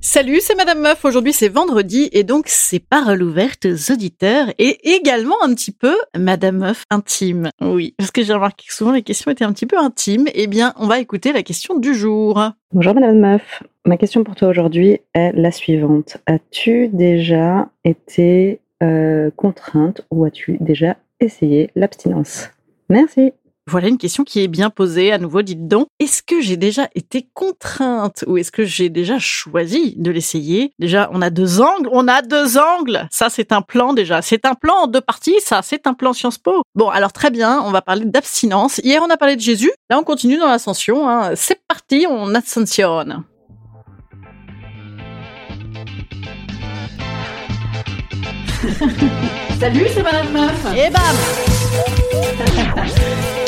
Salut, c'est Madame Meuf. Aujourd'hui, c'est vendredi et donc c'est paroles ouvertes aux auditeurs et également un petit peu Madame Meuf intime. Oui, parce que j'ai remarqué que souvent les questions étaient un petit peu intimes. Eh bien, on va écouter la question du jour. Bonjour Madame Meuf. Ma question pour toi aujourd'hui est la suivante. As-tu déjà été euh, contrainte ou as-tu déjà essayé l'abstinence? Merci. Voilà une question qui est bien posée. À nouveau, dites donc, est-ce que j'ai déjà été contrainte ou est-ce que j'ai déjà choisi de l'essayer? Déjà, on a deux angles. On a deux angles. Ça, c'est un plan déjà. C'est un plan en deux parties. Ça, c'est un plan Sciences Po. Bon, alors très bien. On va parler d'abstinence. Hier, on a parlé de Jésus. Là, on continue dans l'ascension. Hein. C'est parti. On ascensionne. Salut, c'est Madame Meuf. Et bam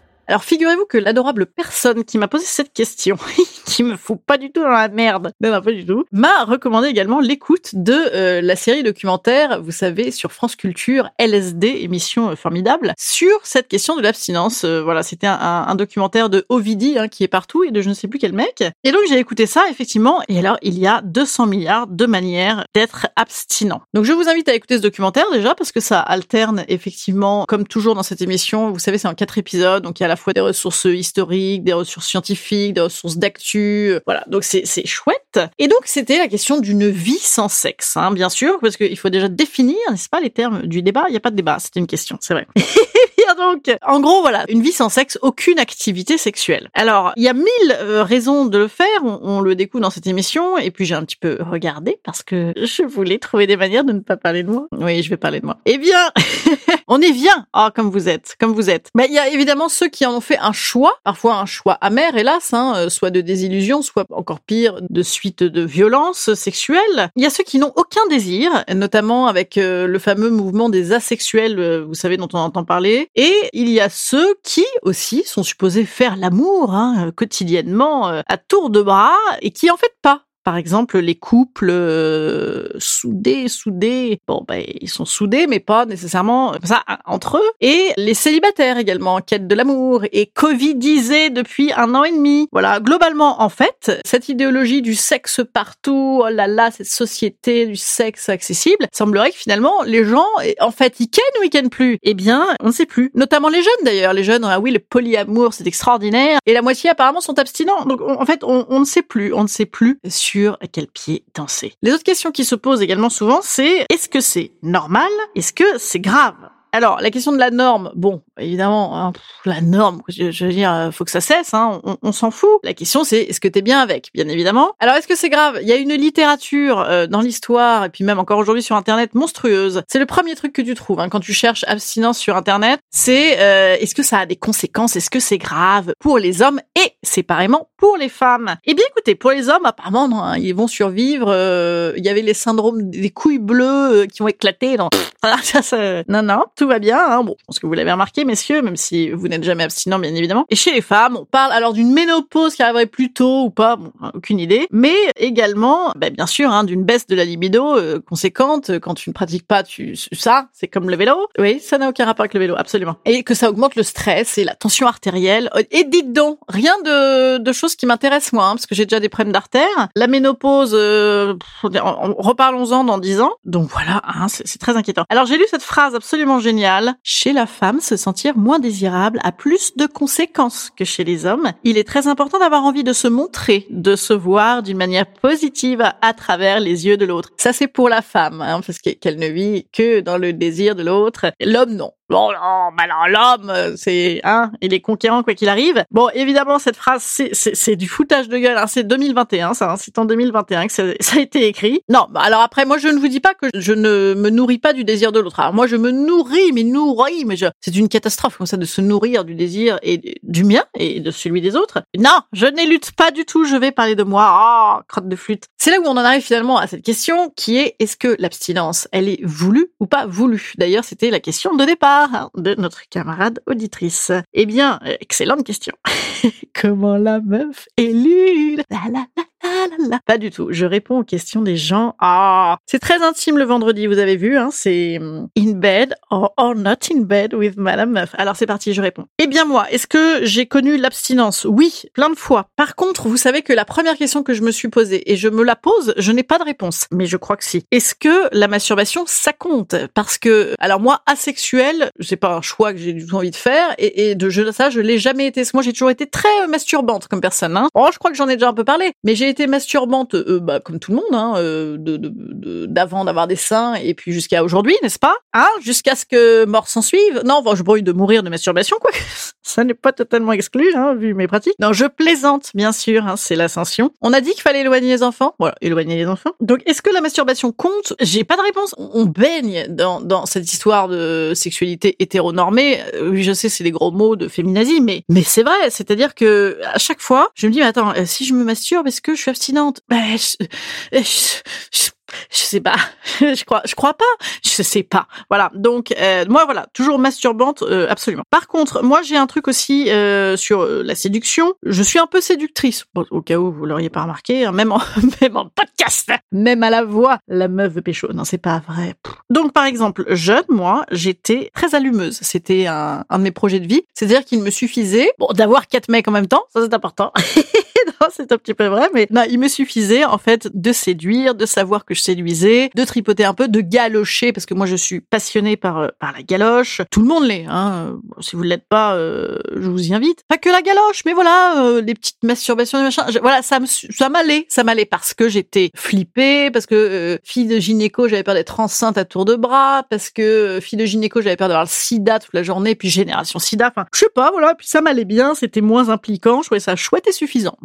Alors figurez-vous que l'adorable personne qui m'a posé cette question, qui me fout pas du tout dans la merde, non, non pas du tout, m'a recommandé également l'écoute de euh, la série documentaire, vous savez, sur France Culture, LSD, émission euh, formidable, sur cette question de l'abstinence. Euh, voilà, c'était un, documentaire de Ovidi hein, qui est partout et de je ne sais plus quel mec. Et donc j'ai écouté ça effectivement, et alors il y a 200 milliards de manières d'être abstinent. Donc je vous invite à écouter ce documentaire déjà parce que ça alterne effectivement, comme toujours dans cette émission, vous savez, c'est en quatre épisodes, donc il y a la fois des ressources historiques, des ressources scientifiques, des ressources d'actu. Voilà, donc c'est c'est chouette. Et donc c'était la question d'une vie sans sexe, hein, bien sûr, parce qu'il faut déjà définir, n'est-ce pas, les termes du débat. Il n'y a pas de débat, c'était une question, c'est vrai. donc, en gros, voilà, une vie sans sexe, aucune activité sexuelle. Alors, il y a mille euh, raisons de le faire, on, le découvre dans cette émission, et puis j'ai un petit peu regardé parce que je voulais trouver des manières de ne pas parler de moi. Oui, je vais parler de moi. Eh bien, on est bien, ah, comme vous êtes, comme vous êtes. Mais il y a évidemment ceux qui en ont fait un choix, parfois un choix amer, hélas, hein, euh, soit de désillusion, soit encore pire, de suite de violence sexuelle. Il y a ceux qui n'ont aucun désir, notamment avec euh, le fameux mouvement des asexuels, vous savez, dont on entend parler. Il y a ceux qui aussi sont supposés faire l'amour hein, quotidiennement à tour de bras et qui en fait pas par exemple, les couples euh, soudés, soudés, bon, ben, ils sont soudés, mais pas nécessairement ça entre eux. Et les célibataires également, en quête de l'amour, et covidisés depuis un an et demi. Voilà, globalement, en fait, cette idéologie du sexe partout, oh là là, cette société du sexe accessible, semblerait que finalement, les gens, en fait, ils kennent ou ils kennent plus Eh bien, on ne sait plus. Notamment les jeunes d'ailleurs. Les jeunes, ah oui, le polyamour, c'est extraordinaire. Et la moitié apparemment sont abstinents. Donc, en fait, on ne sait plus. On ne sait plus sur quel pied danser. Les autres questions qui se posent également souvent, c'est est-ce que c'est normal? Est-ce que c'est grave? Alors, la question de la norme, bon, évidemment, hein, la norme, je, veux dire, faut que ça cesse, hein, on, s'en fout. La question, c'est est-ce que t'es bien avec, bien évidemment. Alors, est-ce que c'est grave? Il y a une littérature euh, dans l'histoire, et puis même encore aujourd'hui sur Internet, monstrueuse. C'est le premier truc que tu trouves hein, quand tu cherches abstinence sur Internet. C'est euh, est-ce que ça a des conséquences? Est-ce que c'est grave pour les hommes et séparément pour les femmes? Eh bien, écoutez, pour les hommes, apparemment, non, hein, ils vont survivre. Euh, il y avait les syndromes des couilles bleues qui ont éclaté. Non, non, non tout va bien. Hein. Bon, je pense que vous l'avez remarqué, mais messieurs, même si vous n'êtes jamais abstinent, bien évidemment. Et chez les femmes, on parle alors d'une ménopause qui arriverait plus tôt ou pas, bon, aucune idée, mais également, bah, bien sûr, hein, d'une baisse de la libido euh, conséquente quand tu ne pratiques pas ça, c'est comme le vélo. Oui, ça n'a aucun rapport avec le vélo, absolument. Et que ça augmente le stress et la tension artérielle. Et dites donc, rien de, choses qui m'intéressent moi, hein, parce que j'ai déjà des problèmes d'artère. La ménopause, euh, reparlons-en dans dix ans. Donc voilà, hein, c'est très inquiétant. Alors j'ai lu cette phrase absolument géniale. Chez la femme, se moins désirable a plus de conséquences que chez les hommes. Il est très important d'avoir envie de se montrer, de se voir d'une manière positive à travers les yeux de l'autre. Ça c'est pour la femme, hein, parce qu'elle ne vit que dans le désir de l'autre. L'homme non. Bon, non, bah l'homme, euh, c'est, hein, il est conquérant quoi qu'il arrive. Bon, évidemment, cette phrase, c'est du foutage de gueule. Hein, c'est 2021, ça. Hein, c'est en 2021 que ça, ça, a été écrit. Non, bah alors après, moi, je ne vous dis pas que je ne me nourris pas du désir de l'autre. Alors moi, je me nourris, mais nourris, mais je... c'est une catastrophe comme ça de se nourrir du désir et du mien et de celui des autres. Non, je n'élude pas du tout. Je vais parler de moi. Ah, oh, crotte de flûte. C'est là où on en arrive finalement à cette question qui est est-ce que l'abstinence, elle est voulue ou pas voulue? D'ailleurs, c'était la question de départ de notre camarade auditrice Eh bien, excellente question. Comment la meuf est lune pas du tout. Je réponds aux questions des gens. Ah, c'est très intime le vendredi, vous avez vu. Hein, c'est hum, in bed or, not in bed with Madame Meuf. Alors c'est parti, je réponds. Eh bien moi, est-ce que j'ai connu l'abstinence? Oui, plein de fois. Par contre, vous savez que la première question que je me suis posée et je me la pose, je n'ai pas de réponse. Mais je crois que si. Est-ce que la masturbation ça compte? Parce que alors moi asexuel, c'est pas un choix que j'ai du tout envie de faire et, de je, ça je l'ai jamais été. Moi j'ai toujours été très masturbante comme personne. Hein. Oh, je crois que j'en ai déjà un peu parlé, mais j'ai été masturbante, euh, bah, comme tout le monde, hein, euh, d'avant d'avoir des seins et puis jusqu'à aujourd'hui, n'est-ce pas Hein Jusqu'à ce que mort s'en suive. Non, bon, je brouille de mourir de masturbation, quoi. Ça n'est pas totalement exclu, hein, vu mes pratiques. Non, je plaisante, bien sûr, hein, c'est l'ascension. On a dit qu'il fallait éloigner les enfants. Voilà, éloigner les enfants. Donc, est-ce que la masturbation compte? J'ai pas de réponse. On baigne dans, dans cette histoire de sexualité hétéronormée. Euh, oui, je sais, c'est des gros mots de féminazie, mais mais c'est vrai. C'est-à-dire que à chaque fois, je me dis, mais attends, si je me masturbe, est-ce que suis abstinente ben, je, je, je sais pas, je crois, je crois pas, je sais pas. Voilà. Donc euh, moi voilà, toujours masturbante, euh, absolument. Par contre, moi j'ai un truc aussi euh, sur la séduction. Je suis un peu séductrice. Au cas où vous l'auriez pas remarqué, hein, même en même en podcast, même à la voix, la meuf pécho. Non, c'est pas vrai. Donc par exemple, jeune, moi, j'étais très allumeuse. C'était un, un de mes projets de vie. C'est-à-dire qu'il me suffisait bon d'avoir quatre mecs en même temps, ça c'est important. c'est un petit peu vrai, mais non, il me suffisait en fait de séduire, de savoir que je séduisais, de tripoter un peu, de galocher parce que moi je suis passionnée par euh, par la galoche. Tout le monde l'est. Hein. Si vous l'êtes pas, euh, je vous y invite. Pas que la galoche, mais voilà, euh, les petites masturbations et machin. voilà, ça me ça m'allait, ça m'allait parce que j'étais flippée, parce que fille de gynéco, j'avais peur d'être enceinte à tour de bras, parce que fille de gynéco, j'avais peur d'avoir le sida toute la journée, puis génération sida. Enfin, je sais pas, voilà. Puis ça m'allait bien, c'était moins impliquant. Je trouvais ça chouette et suffisant.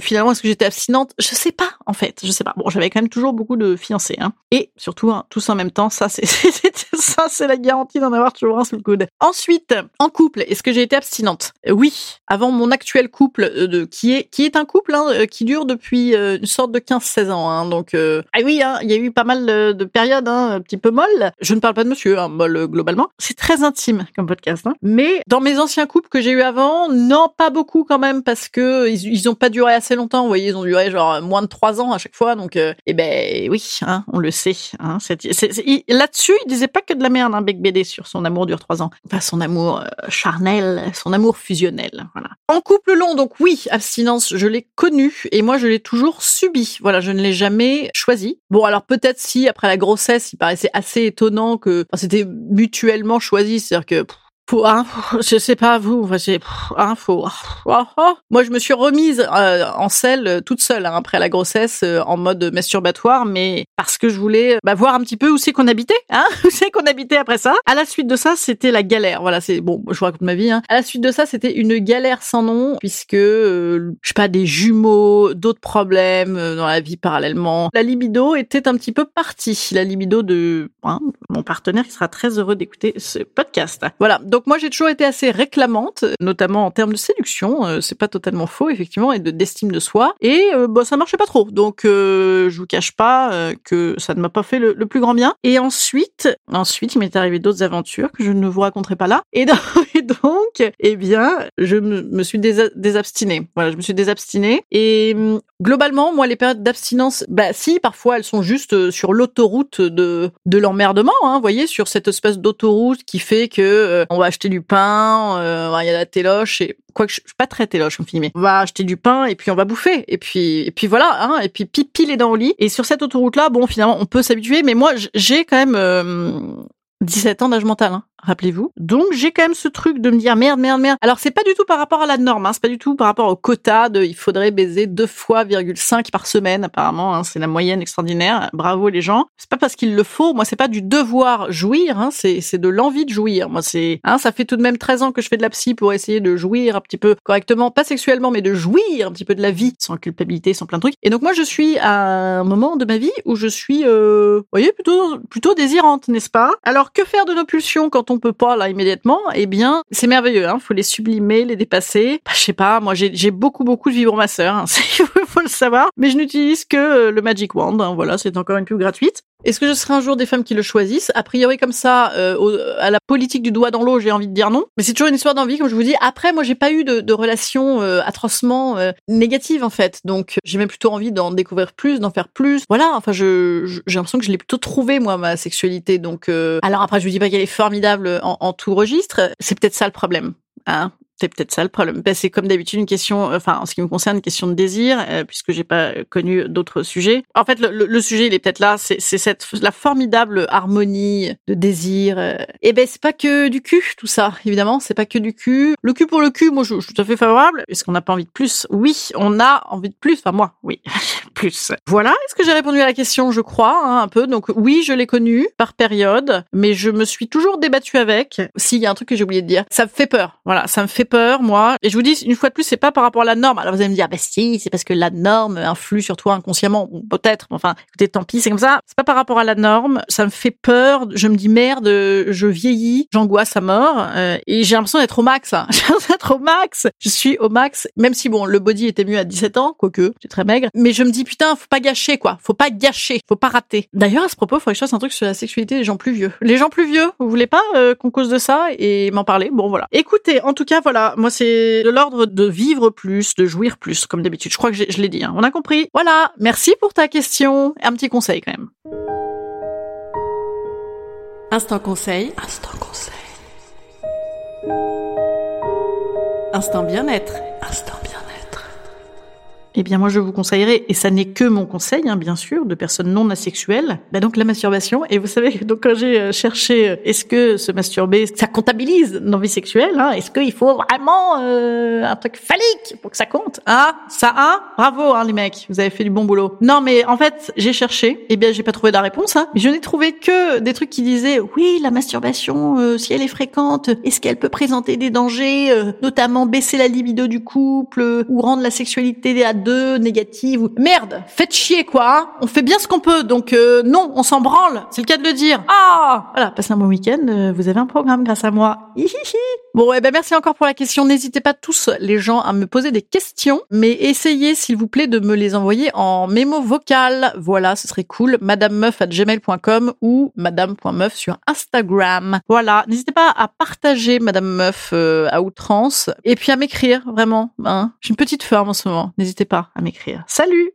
Finalement, est-ce que j'étais abstinente? Je sais pas, en fait. Je sais pas. Bon, j'avais quand même toujours beaucoup de fiancés, hein. Et surtout, hein, tous en même temps, ça, c'est ça, c'est la garantie d'en avoir toujours un sous le coude. Ensuite, en couple, est-ce que j'ai été abstinente? Oui. Avant mon actuel couple, euh, de, qui est qui est un couple hein, euh, qui dure depuis euh, une sorte de 15-16 ans. Hein, donc, ah oui, hein, il y a eu pas mal de, périodes hein, un petit peu molles. Je ne parle pas de monsieur, hein, molle globalement. C'est très intime comme podcast. Mais dans mes anciens couples que j'ai eu avant, non, pas beaucoup quand même, parce que ils, ils ont pas duré assez longtemps. Vous voyez, ils ont duré genre moins de trois ans à chaque fois. Donc, euh, eh ben oui, hein, on le sait. Hein, Là-dessus, il disait pas que de la merde, hein, Bec BD sur son amour dure trois ans. Enfin, son amour euh, charnel, son amour fusionnel. Voilà. En couple long, donc oui, abstinence, je l'ai connu et moi je l'ai toujours subi. Voilà, je ne l'ai jamais choisi. Bon, alors peut-être si après la grossesse, il paraissait assez étonnant que c'était mutuellement choisi, c'est-à-dire que hein, je sais pas vous, j'ai hein, faut, oh, oh. moi je me suis remise euh, en selle euh, toute seule hein, après la grossesse euh, en mode masturbatoire, mais parce que je voulais bah, voir un petit peu où c'est qu'on habitait, hein, où c'est qu'on habitait après ça. À la suite de ça, c'était la galère. Voilà, c'est bon, je vous raconte ma vie. Hein. À la suite de ça, c'était une galère sans nom puisque je sais pas des jumeaux, d'autres problèmes dans la vie parallèlement. La libido était un petit peu partie. La libido de hein, mon partenaire qui sera très heureux d'écouter ce podcast. Voilà. Donc moi j'ai toujours été assez réclamante, notamment en termes de séduction, euh, c'est pas totalement faux effectivement, et de d'estime de soi. Et euh, bah, ça marchait pas trop. Donc euh, je vous cache pas euh, que ça ne m'a pas fait le, plus grand bien. Et ensuite, ensuite il m'est arrivé d'autres aventures que je ne vous raconterai pas là. Et donc, et eh bien, je me, me suis désa- désabstinée. Voilà, je me suis désabstinée. Et hum, globalement, moi les périodes d'abstinence, bah si, parfois elles sont juste euh, sur l'autoroute de de l'emmerdement. Hein, vous voyez, sur cette espèce d'autoroute qui fait que euh, on va acheter du pain, euh, il y a la téloche et quoique je je suis pas très téloche mais on va acheter du pain et puis on va bouffer et puis et puis voilà, hein, et puis pipi les dents au lit. Et sur cette autoroute là, bon finalement on peut s'habituer, mais moi j'ai quand même euh, 17 ans d'âge mental, hein, rappelez-vous. Donc j'ai quand même ce truc de me dire merde, merde, merde. Alors c'est pas du tout par rapport à la norme, hein, c'est pas du tout par rapport au quota de il faudrait baiser deux fois virgule cinq par semaine apparemment, hein, c'est la moyenne extraordinaire. Bravo les gens. C'est pas parce qu'il le faut, moi c'est pas du devoir jouir, hein, c'est c'est de l'envie de jouir. Moi c'est, hein, ça fait tout de même 13 ans que je fais de la psy pour essayer de jouir un petit peu correctement, pas sexuellement, mais de jouir un petit peu de la vie, sans culpabilité, sans plein de trucs. Et donc moi je suis à un moment de ma vie où je suis, euh, vous voyez, plutôt plutôt désirante, n'est-ce pas? Alors que faire de nos pulsions quand on peut pas là immédiatement Eh bien, c'est merveilleux. Hein faut les sublimer, les dépasser. Bah, je sais pas, moi j'ai beaucoup beaucoup de vibromasseurs, hein, il faut le savoir, mais je n'utilise que euh, le Magic Wand. hein, voilà, c'est encore une pub gratuite. Est-ce que je serai un jour des femmes qui le choisissent? A priori, comme ça, euh, au- à la politique du doigt dans l'eau, j'ai envie de dire non. Mais c'est toujours une histoire d'envie, comme je vous dis. Après, moi, j'ai pas eu de, de relation euh, atrocement euh, négative en fait. Donc, j'ai même plutôt envie d'en découvrir plus, d'en faire plus. Voilà. Enfin, je j'ai l'impression que je l'ai plutôt trouvé moi ma sexualité. Donc, euh, alors après, je vous dis pas qu'elle est formidable en, en tout registre. C'est peut-être ça le problème. Hein c'est peut-être ça le problème. Ben, c'est comme d'habitude une question, enfin en ce qui me concerne, une question de désir, euh, puisque j'ai pas connu d'autres sujets. En fait, le, sujet, il est peut-être là. C'est cette la formidable harmonie de désir. euh. Et ben c'est pas que du cul, tout ça. Évidemment, c'est pas que du cul. Le cul pour le cul, moi je, je suis tout à fait favorable. Est-ce qu'on n'a pas envie de plus? Oui, on a envie de plus. Enfin moi, oui, plus. Voilà. Est-ce que j'ai répondu à la question? Je crois hein, un peu. Donc oui, je l'ai connu par période, mais je me suis toujours débattue avec. S'il y a un truc que j'ai oublié de dire, ça me fait peur. Voilà, ça me fait peur, moi. Et je vous dis une fois de plus, c'est pas par rapport à la norme. Alors vous allez me dire, bah si, c'est parce que la norme influe sur toi inconsciemment, Bon, peut-être. Enfin, écoutez, tant pis, c'est comme ça. C'est pas par rapport à la norme. Ça me fait peur. Je me dis merde, je vieillis, j'angoisse à mort, euh, et j'ai l'impression d'être au max. J'ai l'impression d'être au max. Je suis au max, même si bon, le body était mieux à 17 ans, quoique j'étais très maigre. Mais je me dis putain, faut pas gâcher quoi. Faut pas gâcher, faut pas rater. D'ailleurs, à ce propos, il faudrait que je fasse un truc sur la sexualité des gens plus vieux. Les gens plus vieux, vous voulez pas euh, qu'on cause de ça et m'en parler? Bon voilà. Écoutez, en tout cas, voilà, moi c'est de l'ordre de vivre plus, de jouir plus, comme d'habitude. Je crois que je l'ai dit. hein. On a compris. Voilà. Merci pour ta question. Un petit conseil quand même. Instant conseil. Instant conseil. Instant bien-être. Eh bien, moi, je vous conseillerais, et ça n'est que mon conseil, hein, bien sûr, de personnes non asexuelles, bah donc la masturbation. Et vous savez, donc quand j'ai euh, cherché, euh, est-ce que se masturber, ça comptabilise dans vie sexuelle hein, Est-ce qu'il faut vraiment euh, un truc phallique pour que ça compte Ah, ça a Bravo, hein, les mecs, vous avez fait du bon boulot. Non, mais en fait, j'ai cherché, et bien, j'ai pas trouvé la réponse. Hein, je n'ai trouvé que des trucs qui disaient, oui, la masturbation, euh, si elle est fréquente, est-ce qu'elle peut présenter des dangers, notamment baisser la libido du couple, ou rendre la sexualité à deux négative ou merde, faites chier quoi. hein. on fait bien ce qu'on peut, donc euh, non, on s'en branle. C'est le cas de le dire. Ah, voilà, passez un bon week-end. euh, vous avez un programme grâce à moi. Bon, eh ben merci encore pour la question. N'hésitez pas tous les gens à me poser des questions, mais essayez s'il vous plaît de me les envoyer en mémo vocal. Voilà, ce serait cool. Madamemeuf@gmail.com ou madame.meuf sur Instagram. Voilà, n'hésitez pas à partager Madame Meuf euh, à outrance et puis à m'écrire vraiment. Hein. J'ai une petite forme en ce moment. N'hésitez pas à m'écrire. Salut